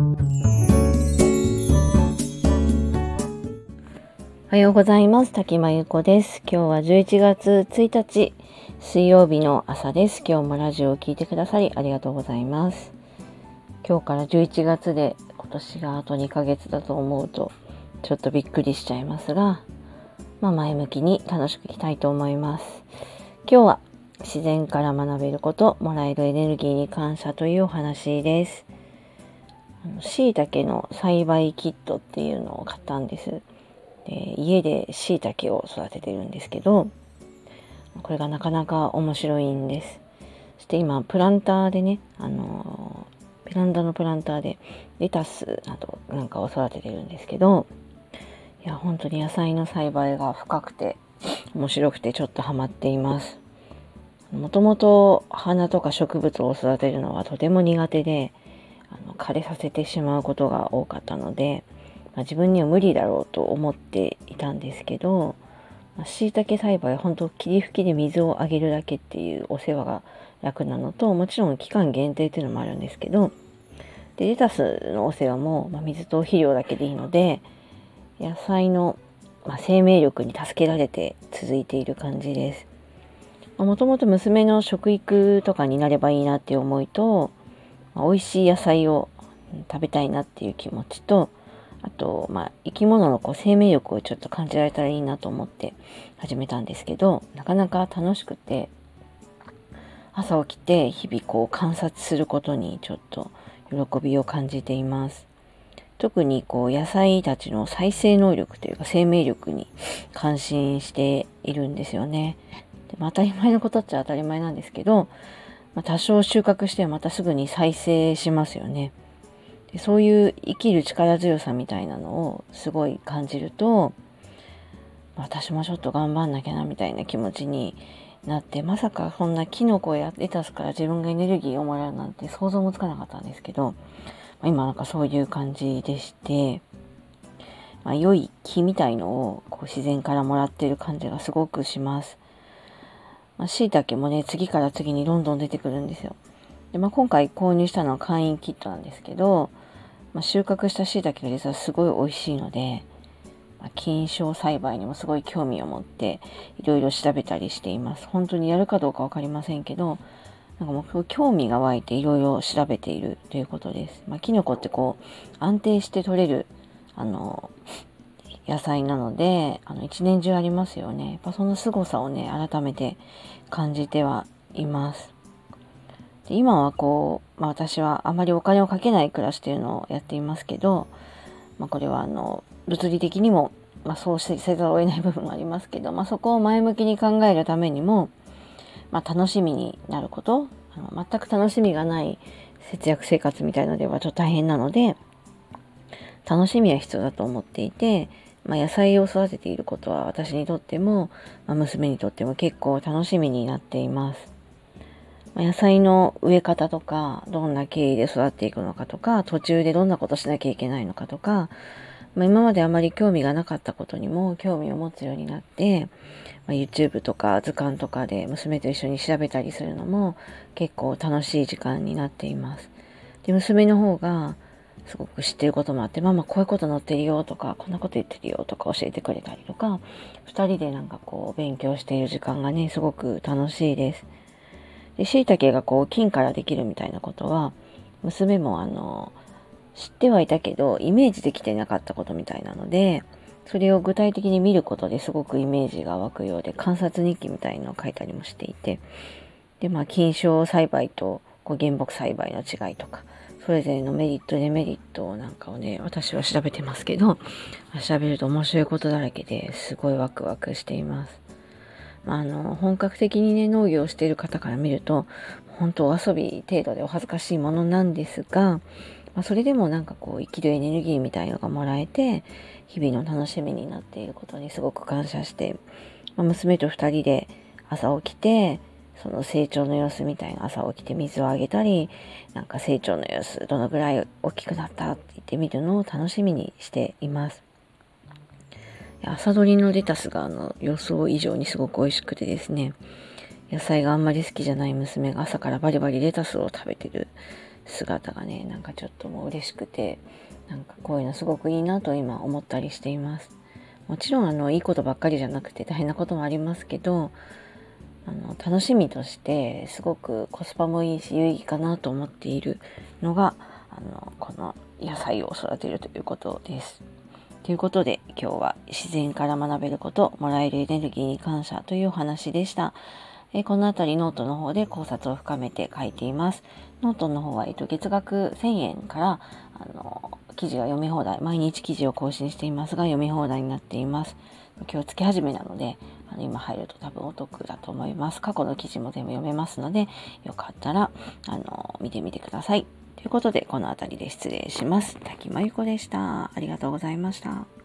おはようございます。滝真由子です。今日は11月1日水曜日の朝です。今日もラジオを聴いてくださりありがとうございます。今日から11月で今年があと2ヶ月だと思うとちょっとびっくりしちゃいますが、まあ、前向きに楽しくいきたいと思います。今日は自然から学べること、もらえるエネルギーに感謝というお話です。しいたけの栽培キットっていうのを買ったんです。で家でしいたけを育ててるんですけど、これがなかなか面白いんです。そして今、プランターでね、あのベランダのプランターでレタスなどなんかを育ててるんですけど、いや、本当に野菜の栽培が深くて面白くてちょっとハマっています。もともと花とか植物を育てるのはとても苦手であの枯れさせてしまうことが多かったので、まあ、自分には無理だろうと思っていたんですけどしいたけ栽培本当霧吹きで水をあげるだけっていうお世話が楽なのともちろん期間限定っていうのもあるんですけどでレタスのお世話も、まあ、水と肥料だけでいいので野菜の、まあ、生命力に助けられて続いている感じです。もともと娘の食育とかになればいいなっていう思いと、まあ、美味しい野菜を食べたいなっていう気持ちと、あと、まあ、生き物のこう生命力をちょっと感じられたらいいなと思って始めたんですけど、なかなか楽しくて、朝起きて日々こう観察することにちょっと喜びを感じています。特にこう野菜たちの再生能力というか生命力に感心しているんですよね。でまあ、当たり前のことっちゃ当たり前なんですけど、まあ、多少収穫してまたすぐに再生しますよねで。そういう生きる力強さみたいなのをすごい感じると、私もちょっと頑張んなきゃなみたいな気持ちになってまさかそんなキノコやレタスから自分がエネルギーをもらうなんて想像もつかなかったんですけど、ま、今なんかそういう感じでして、まあ、良い木みたいのをこう自然からもらってる感じがすごくします。まあ、椎茸もね、次から次にどんどん出てくるんですよ。で、まあ、今回購入したのは会員キットなんですけど、まあ、収穫した椎茸が実はすごい美味しいので、まあ、菌床栽培にもすごい興味を持っていろいろ調べたりしています。本当にやるかどうかわかりませんけど、なんかもう興味が湧いていろいろ調べているということです。まあ、キノコってこう安定して取れるあの野菜なので、あの、一年中ありますよね。やっぱその凄さをね、改めて感じてはいます。で今はこう、まあ私はあまりお金をかけない暮らしっていうのをやっていますけど、まあこれはあの、物理的にも、まあそうせざるを得ない部分もありますけど、まあそこを前向きに考えるためにも、まあ楽しみになること、あの全く楽しみがない節約生活みたいのではちょっと大変なので、楽しみは必要だと思っていて、まあ、野菜を育てていることは私にとっても、まあ、娘にとっても結構楽しみになっています。まあ、野菜の植え方とか、どんな経緯で育っていくのかとか、途中でどんなことしなきゃいけないのかとか、まあ、今まであまり興味がなかったことにも興味を持つようになって、まあ、YouTube とか図鑑とかで娘と一緒に調べたりするのも結構楽しい時間になっています。で、娘の方が、すごく知ってることもあって、ママこういうこと載ってるよとか、こんなこと言ってるよとか教えてくれたりとか、二人でなんかこう勉強している時間がね、すごく楽しいです。で、椎茸がこう金からできるみたいなことは、娘もあの、知ってはいたけど、イメージできてなかったことみたいなので、それを具体的に見ることですごくイメージが湧くようで、観察日記みたいのを書いたりもしていて、で、まあ、菌床栽培とこう原木栽培の違いとか、それぞれのメリット、デメリットなんかをね、私は調べてますけど、調べると面白いことだらけですごいワクワクしています。まあ、あの、本格的にね、農業をしている方から見ると、本当お遊び程度でお恥ずかしいものなんですが、まあ、それでもなんかこう、生きるエネルギーみたいのがもらえて、日々の楽しみになっていることにすごく感謝して、まあ、娘と二人で朝起きて、その成長の様子みたいな朝起きて水をあげたり、なんか成長の様子、どのぐらい大きくなったって言ってみるのを楽しみにしています。朝取りのレタスがあの予想以上にすごく美味しくてですね、野菜があんまり好きじゃない娘が朝からバリバリレタスを食べてる姿がねなんかちょっともう嬉しくてなんかこういうのすごくいいなと今思ったりしていますもちろんあのいいことばっかりじゃなくて大変なこともありますけどあの楽しみとしてすごくコスパもいいし有意義かなと思っているのがあのこの野菜を育てるということです。ということで今日は自然から学べること、もらえるエネルギーに感謝というお話でした。えこの辺りノートの方で考察を深めて書いています。ノートの方は、えっと、月額1000円からあの記事が読み放題、毎日記事を更新していますが読み放題になっています。今日月始めなので、あの今入ると多分お得だと思います。過去の記事も全部読めますので、よかったらあの見てみてください。ということで、この辺りで失礼します。滝真由子でした。ありがとうございました。